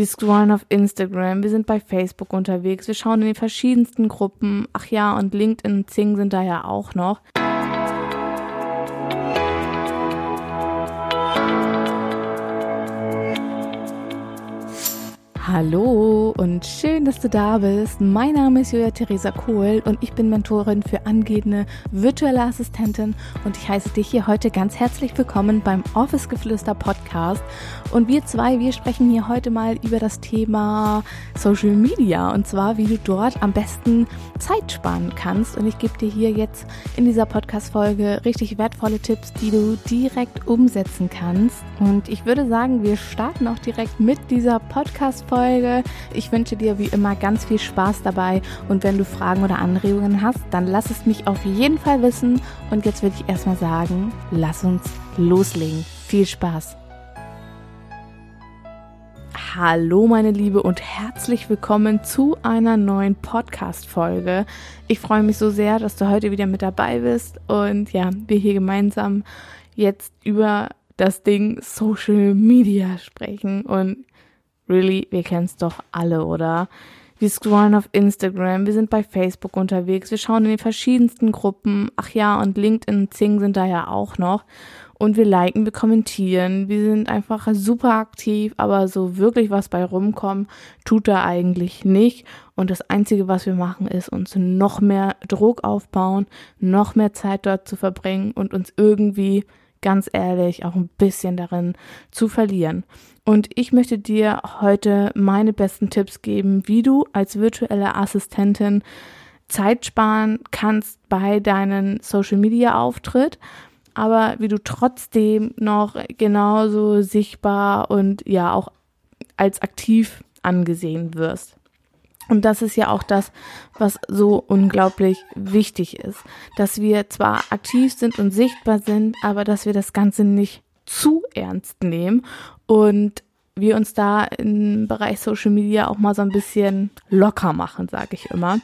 Wir scrollen auf Instagram, wir sind bei Facebook unterwegs, wir schauen in den verschiedensten Gruppen. Ach ja, und LinkedIn und Zing sind da ja auch noch. Hallo und schön, dass du da bist. Mein Name ist Julia Theresa Kohl und ich bin Mentorin für angehende virtuelle Assistentin und ich heiße dich hier heute ganz herzlich willkommen beim Office Geflüster Podcast. Und wir zwei, wir sprechen hier heute mal über das Thema Social Media und zwar, wie du dort am besten Zeit sparen kannst. Und ich gebe dir hier jetzt in dieser Podcast-Folge richtig wertvolle Tipps, die du direkt umsetzen kannst. Und ich würde sagen, wir starten auch direkt mit dieser Podcast-Folge Folge. Ich wünsche dir wie immer ganz viel Spaß dabei und wenn du Fragen oder Anregungen hast, dann lass es mich auf jeden Fall wissen. Und jetzt würde ich erstmal sagen, lass uns loslegen. Viel Spaß! Hallo meine Liebe und herzlich willkommen zu einer neuen Podcast-Folge. Ich freue mich so sehr, dass du heute wieder mit dabei bist und ja, wir hier gemeinsam jetzt über das Ding Social Media sprechen und Really, wir kennen es doch alle, oder? Wir scrollen auf Instagram, wir sind bei Facebook unterwegs, wir schauen in den verschiedensten Gruppen. Ach ja, und LinkedIn und Zing sind da ja auch noch. Und wir liken, wir kommentieren, wir sind einfach super aktiv, aber so wirklich was bei rumkommen, tut da eigentlich nicht. Und das Einzige, was wir machen, ist uns noch mehr Druck aufbauen, noch mehr Zeit dort zu verbringen und uns irgendwie ganz ehrlich auch ein bisschen darin zu verlieren. Und ich möchte dir heute meine besten Tipps geben, wie du als virtuelle Assistentin Zeit sparen kannst bei deinen Social Media Auftritt, aber wie du trotzdem noch genauso sichtbar und ja auch als aktiv angesehen wirst. Und das ist ja auch das, was so unglaublich wichtig ist, dass wir zwar aktiv sind und sichtbar sind, aber dass wir das Ganze nicht zu ernst nehmen und wir uns da im Bereich Social Media auch mal so ein bisschen locker machen, sage ich immer.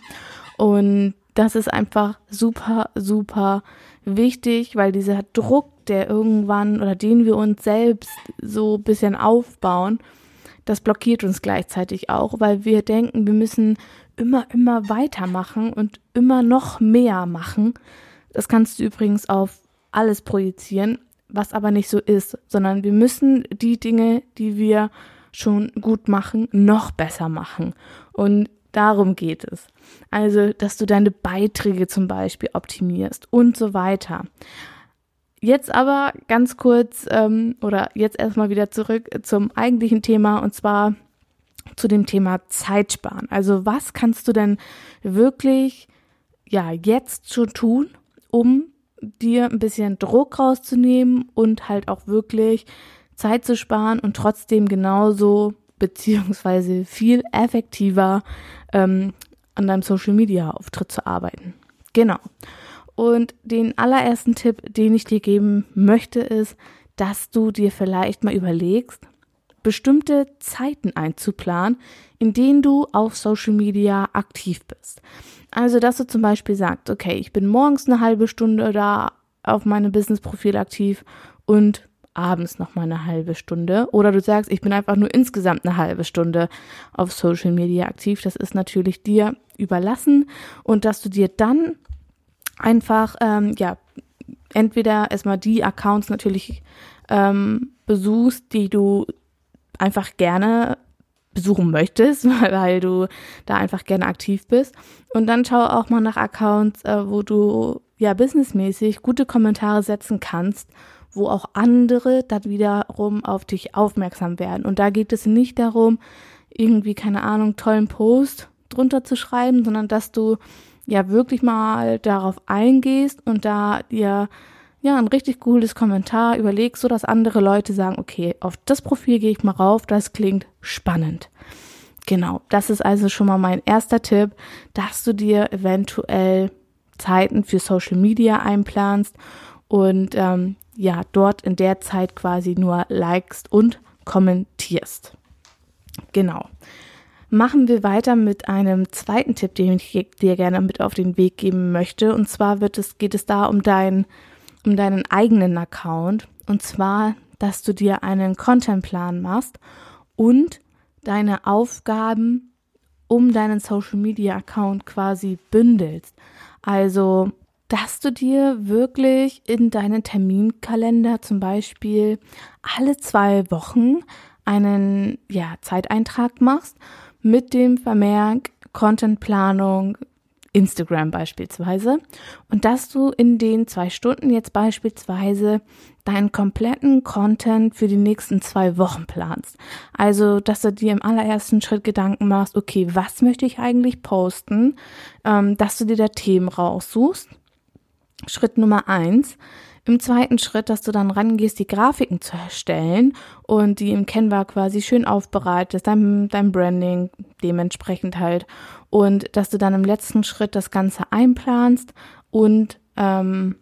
Und das ist einfach super, super wichtig, weil dieser Druck, der irgendwann oder den wir uns selbst so ein bisschen aufbauen, das blockiert uns gleichzeitig auch, weil wir denken, wir müssen immer, immer weitermachen und immer noch mehr machen. Das kannst du übrigens auf alles projizieren, was aber nicht so ist, sondern wir müssen die Dinge, die wir schon gut machen, noch besser machen. Und darum geht es. Also, dass du deine Beiträge zum Beispiel optimierst und so weiter. Jetzt aber ganz kurz ähm, oder jetzt erstmal wieder zurück zum eigentlichen Thema und zwar zu dem Thema Zeitsparen. Also was kannst du denn wirklich ja jetzt schon tun, um dir ein bisschen Druck rauszunehmen und halt auch wirklich Zeit zu sparen und trotzdem genauso beziehungsweise viel effektiver ähm, an deinem Social Media Auftritt zu arbeiten. Genau. Und den allerersten Tipp, den ich dir geben möchte, ist, dass du dir vielleicht mal überlegst, bestimmte Zeiten einzuplanen, in denen du auf Social Media aktiv bist. Also, dass du zum Beispiel sagst, okay, ich bin morgens eine halbe Stunde da auf meinem Business-Profil aktiv und abends noch mal eine halbe Stunde. Oder du sagst, ich bin einfach nur insgesamt eine halbe Stunde auf Social Media aktiv. Das ist natürlich dir überlassen. Und dass du dir dann einfach, ähm, ja, entweder erstmal die Accounts natürlich ähm, besuchst, die du einfach gerne besuchen möchtest, weil du da einfach gerne aktiv bist. Und dann schau auch mal nach Accounts, äh, wo du ja businessmäßig gute Kommentare setzen kannst, wo auch andere dann wiederum auf dich aufmerksam werden. Und da geht es nicht darum, irgendwie, keine Ahnung, tollen Post drunter zu schreiben, sondern dass du ja wirklich mal darauf eingehst und da dir ja ein richtig cooles Kommentar überlegst, so dass andere Leute sagen, okay, auf das Profil gehe ich mal rauf, das klingt spannend. Genau, das ist also schon mal mein erster Tipp, dass du dir eventuell Zeiten für Social Media einplanst und ähm, ja, dort in der Zeit quasi nur likest und kommentierst. Genau. Machen wir weiter mit einem zweiten Tipp, den ich dir gerne mit auf den Weg geben möchte. Und zwar wird es, geht es da um, dein, um deinen eigenen Account. Und zwar, dass du dir einen Contentplan machst und deine Aufgaben um deinen Social Media Account quasi bündelst. Also, dass du dir wirklich in deinen Terminkalender zum Beispiel alle zwei Wochen einen ja, Zeiteintrag machst mit dem Vermerk Contentplanung Instagram beispielsweise und dass du in den zwei Stunden jetzt beispielsweise deinen kompletten Content für die nächsten zwei Wochen planst. Also, dass du dir im allerersten Schritt Gedanken machst, okay, was möchte ich eigentlich posten, ähm, dass du dir da Themen raussuchst. Schritt Nummer eins. Im zweiten Schritt, dass du dann rangehst, die Grafiken zu erstellen und die im Canva quasi schön aufbereitest, dein, dein Branding dementsprechend halt. Und dass du dann im letzten Schritt das Ganze einplanst und ähm,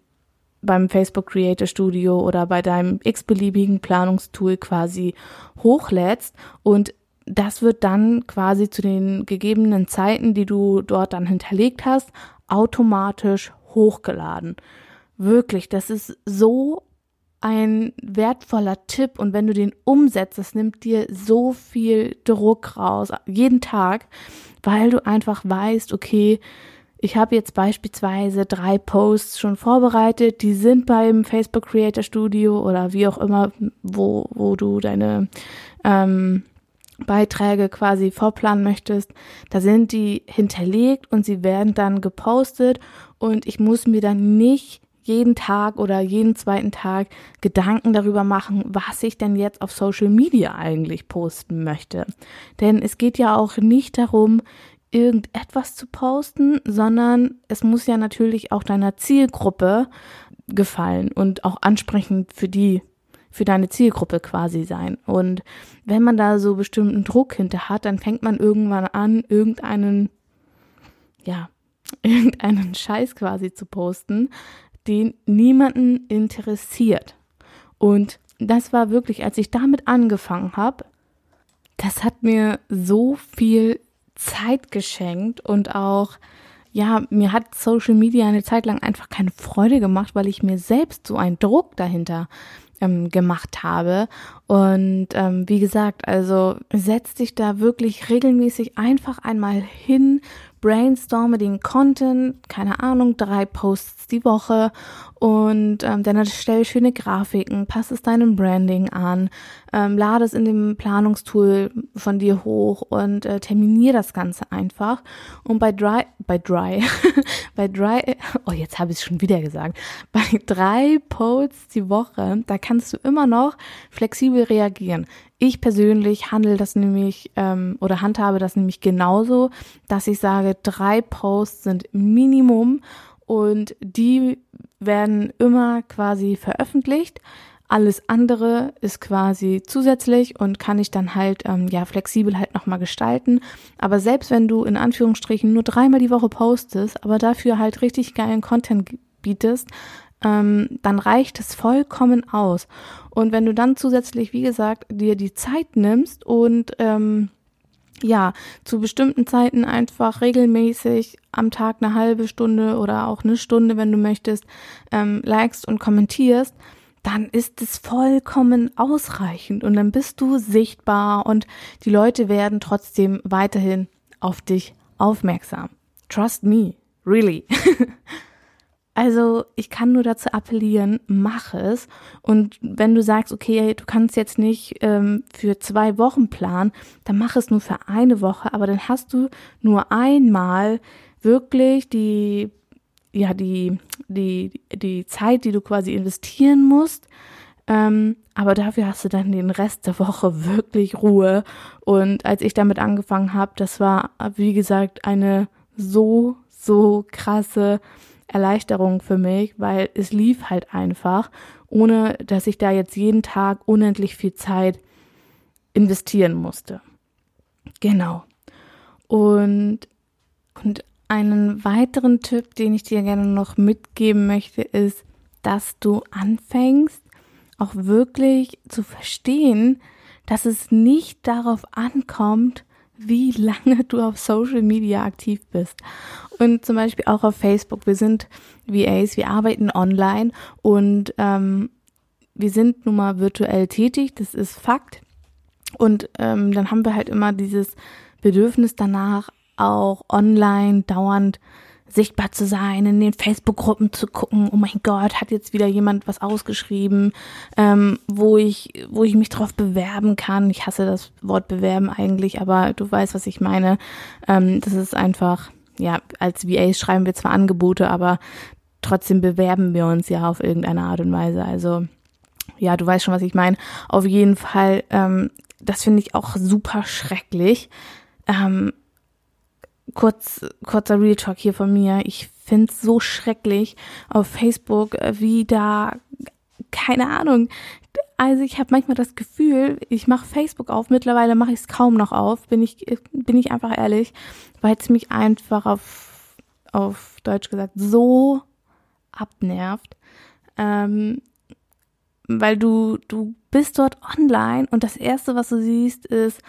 beim Facebook Creator Studio oder bei deinem x-beliebigen Planungstool quasi hochlädst und das wird dann quasi zu den gegebenen Zeiten, die du dort dann hinterlegt hast, automatisch hochgeladen. Wirklich, das ist so ein wertvoller Tipp und wenn du den umsetzt, das nimmt dir so viel Druck raus, jeden Tag, weil du einfach weißt, okay, ich habe jetzt beispielsweise drei Posts schon vorbereitet, die sind beim Facebook Creator Studio oder wie auch immer, wo, wo du deine ähm, Beiträge quasi vorplanen möchtest. Da sind die hinterlegt und sie werden dann gepostet und ich muss mir dann nicht jeden Tag oder jeden zweiten Tag Gedanken darüber machen, was ich denn jetzt auf Social Media eigentlich posten möchte. Denn es geht ja auch nicht darum, irgendetwas zu posten, sondern es muss ja natürlich auch deiner Zielgruppe gefallen und auch ansprechend für die, für deine Zielgruppe quasi sein. Und wenn man da so bestimmten Druck hinter hat, dann fängt man irgendwann an, irgendeinen, ja, irgendeinen Scheiß quasi zu posten, den niemanden interessiert. Und das war wirklich, als ich damit angefangen habe, das hat mir so viel Zeit geschenkt und auch, ja, mir hat Social Media eine Zeit lang einfach keine Freude gemacht, weil ich mir selbst so einen Druck dahinter ähm, gemacht habe. Und ähm, wie gesagt, also setz dich da wirklich regelmäßig einfach einmal hin, brainstorme den Content, keine Ahnung, drei Posts die Woche und ähm, dann erstelle schöne Grafiken, passe es deinem Branding an, ähm, lade es in dem Planungstool von dir hoch und äh, terminiere das Ganze einfach. Und bei Dry, bei Dry, bei Dry, oh jetzt habe ich es schon wieder gesagt, bei drei Posts die Woche, da kannst du immer noch flexibel reagieren. Ich persönlich handle das nämlich ähm, oder handhabe das nämlich genauso, dass ich sage, drei Posts sind Minimum und die werden immer quasi veröffentlicht. Alles andere ist quasi zusätzlich und kann ich dann halt ähm, ja flexibel halt nochmal gestalten. Aber selbst wenn du in Anführungsstrichen nur dreimal die Woche postest, aber dafür halt richtig geilen Content bietest, ähm, dann reicht es vollkommen aus. Und wenn du dann zusätzlich, wie gesagt, dir die Zeit nimmst und ähm, ja, zu bestimmten Zeiten einfach regelmäßig am Tag eine halbe Stunde oder auch eine Stunde, wenn du möchtest, ähm, likest und kommentierst, dann ist es vollkommen ausreichend und dann bist du sichtbar und die Leute werden trotzdem weiterhin auf dich aufmerksam. Trust me, really. Also ich kann nur dazu appellieren, mach es. Und wenn du sagst, okay, du kannst jetzt nicht ähm, für zwei Wochen planen, dann mach es nur für eine Woche. Aber dann hast du nur einmal wirklich die, ja, die, die, die Zeit, die du quasi investieren musst. Ähm, aber dafür hast du dann den Rest der Woche wirklich Ruhe. Und als ich damit angefangen habe, das war, wie gesagt, eine so, so krasse Erleichterung für mich, weil es lief halt einfach, ohne dass ich da jetzt jeden Tag unendlich viel Zeit investieren musste. Genau. Und, und einen weiteren Tipp, den ich dir gerne noch mitgeben möchte, ist, dass du anfängst, auch wirklich zu verstehen, dass es nicht darauf ankommt, wie lange du auf Social Media aktiv bist. Und zum Beispiel auch auf Facebook. Wir sind VAs, wir arbeiten online und ähm, wir sind nun mal virtuell tätig, das ist Fakt. Und ähm, dann haben wir halt immer dieses Bedürfnis danach, auch online dauernd sichtbar zu sein, in den Facebook-Gruppen zu gucken, oh mein Gott, hat jetzt wieder jemand was ausgeschrieben, ähm, wo ich, wo ich mich drauf bewerben kann. Ich hasse das Wort bewerben eigentlich, aber du weißt, was ich meine. Ähm, das ist einfach, ja, als VAs schreiben wir zwar Angebote, aber trotzdem bewerben wir uns ja auf irgendeine Art und Weise. Also ja, du weißt schon, was ich meine. Auf jeden Fall, ähm, das finde ich auch super schrecklich. Ähm, kurz, kurzer Real Talk hier von mir. Ich finde es so schrecklich auf Facebook, äh, wie da, keine Ahnung. Also ich habe manchmal das Gefühl, ich mache Facebook auf, mittlerweile mache ich es kaum noch auf, bin ich, bin ich einfach ehrlich, weil es mich einfach auf, auf Deutsch gesagt so abnervt. Ähm, weil du, du bist dort online und das erste, was du siehst, ist,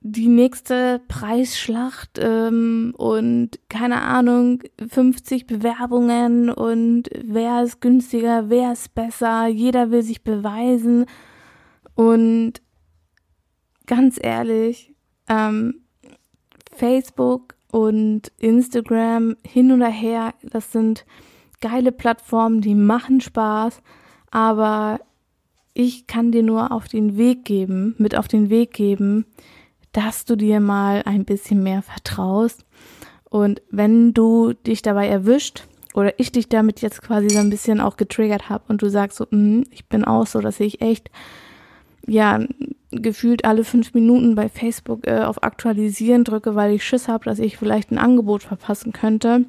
die nächste Preisschlacht ähm, und keine Ahnung, 50 Bewerbungen und wer ist günstiger, wer ist besser, jeder will sich beweisen. Und ganz ehrlich, ähm, Facebook und Instagram hin oder her, das sind geile Plattformen, die machen Spaß, aber ich kann dir nur auf den Weg geben, mit auf den Weg geben, dass du dir mal ein bisschen mehr vertraust. Und wenn du dich dabei erwischt oder ich dich damit jetzt quasi so ein bisschen auch getriggert habe und du sagst so, mh, ich bin auch so, dass ich echt ja gefühlt alle fünf Minuten bei Facebook äh, auf Aktualisieren drücke, weil ich Schiss habe, dass ich vielleicht ein Angebot verpassen könnte,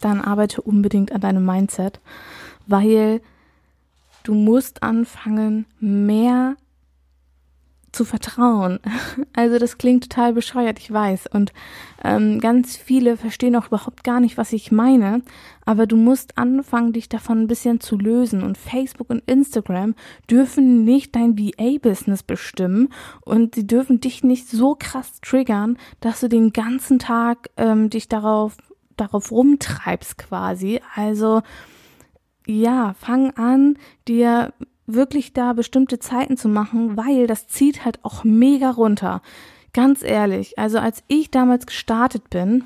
dann arbeite unbedingt an deinem Mindset, weil du musst anfangen, mehr zu vertrauen. Also das klingt total bescheuert, ich weiß. Und ähm, ganz viele verstehen auch überhaupt gar nicht, was ich meine. Aber du musst anfangen, dich davon ein bisschen zu lösen. Und Facebook und Instagram dürfen nicht dein VA-Business bestimmen. Und sie dürfen dich nicht so krass triggern, dass du den ganzen Tag ähm, dich darauf, darauf rumtreibst quasi. Also ja, fang an, dir wirklich da bestimmte Zeiten zu machen, weil das zieht halt auch mega runter. Ganz ehrlich, also als ich damals gestartet bin,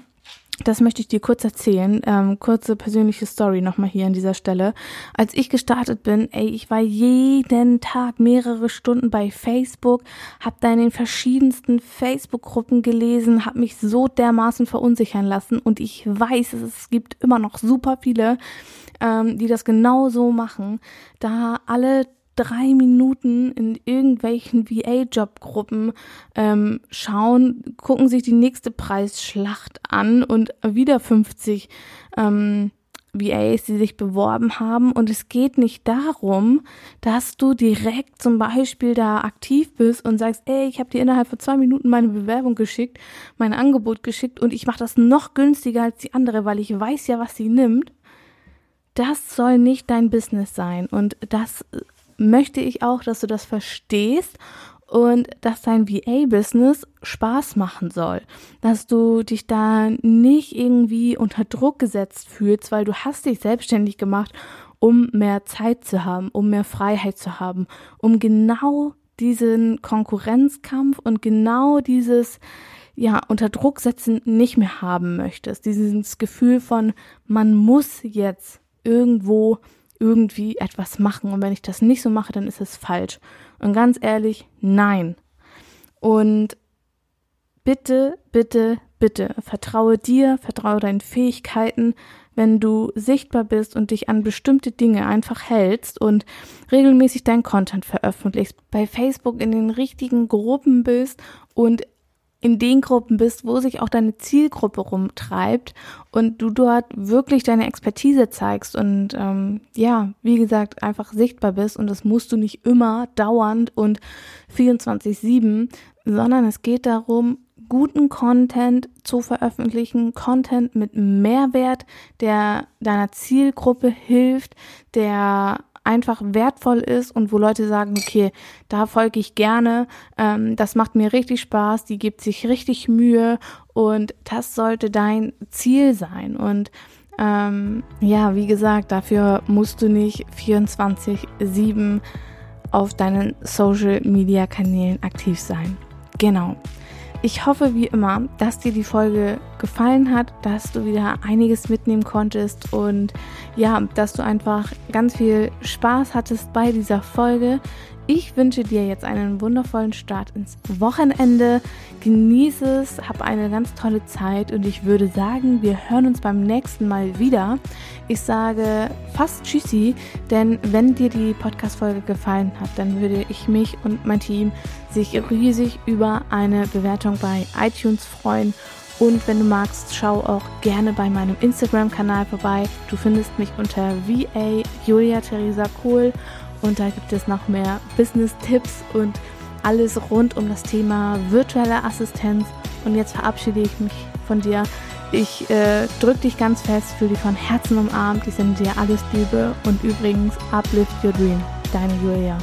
das möchte ich dir kurz erzählen. Ähm, kurze persönliche Story nochmal hier an dieser Stelle. Als ich gestartet bin, ey, ich war jeden Tag mehrere Stunden bei Facebook, hab da in den verschiedensten Facebook-Gruppen gelesen, hab mich so dermaßen verunsichern lassen und ich weiß, es gibt immer noch super viele, ähm, die das genau so machen, da alle drei Minuten in irgendwelchen VA-Jobgruppen ähm, schauen, gucken sich die nächste Preisschlacht an und wieder 50 ähm, VAs, die sich beworben haben. Und es geht nicht darum, dass du direkt zum Beispiel da aktiv bist und sagst, ey, ich habe dir innerhalb von zwei Minuten meine Bewerbung geschickt, mein Angebot geschickt und ich mache das noch günstiger als die andere, weil ich weiß ja, was sie nimmt das soll nicht dein Business sein. Und das möchte ich auch, dass du das verstehst und dass dein VA-Business Spaß machen soll, dass du dich da nicht irgendwie unter Druck gesetzt fühlst, weil du hast dich selbstständig gemacht, um mehr Zeit zu haben, um mehr Freiheit zu haben, um genau diesen Konkurrenzkampf und genau dieses ja unter Druck setzen nicht mehr haben möchtest, dieses Gefühl von man muss jetzt irgendwo irgendwie etwas machen. Und wenn ich das nicht so mache, dann ist es falsch. Und ganz ehrlich, nein. Und bitte, bitte, bitte, vertraue dir, vertraue deinen Fähigkeiten, wenn du sichtbar bist und dich an bestimmte Dinge einfach hältst und regelmäßig dein Content veröffentlichst, bei Facebook in den richtigen Gruppen bist und in den Gruppen bist, wo sich auch deine Zielgruppe rumtreibt und du dort wirklich deine Expertise zeigst und ähm, ja, wie gesagt, einfach sichtbar bist und das musst du nicht immer dauernd und 24-7, sondern es geht darum, guten Content zu veröffentlichen, Content mit Mehrwert, der deiner Zielgruppe hilft, der einfach wertvoll ist und wo Leute sagen, okay, da folge ich gerne, ähm, das macht mir richtig Spaß, die gibt sich richtig Mühe und das sollte dein Ziel sein. Und ähm, ja, wie gesagt, dafür musst du nicht 24-7 auf deinen Social-Media-Kanälen aktiv sein. Genau. Ich hoffe wie immer, dass dir die Folge gefallen hat, dass du wieder einiges mitnehmen konntest und ja, dass du einfach ganz viel Spaß hattest bei dieser Folge. Ich wünsche dir jetzt einen wundervollen Start ins Wochenende. Genieße es, hab eine ganz tolle Zeit und ich würde sagen, wir hören uns beim nächsten Mal wieder. Ich sage fast Tschüssi, denn wenn dir die Podcast-Folge gefallen hat, dann würde ich mich und mein Team sich riesig über eine Bewertung bei iTunes freuen. Und wenn du magst, schau auch gerne bei meinem Instagram-Kanal vorbei. Du findest mich unter VA Julia Theresa Kohl und da gibt es noch mehr Business-Tipps und alles rund um das Thema virtuelle Assistenz. Und jetzt verabschiede ich mich von dir. Ich äh, drücke dich ganz fest, fühle dich von Herzen umarmt. Ich sende dir alles Liebe und übrigens uplift your dream. Deine Julia.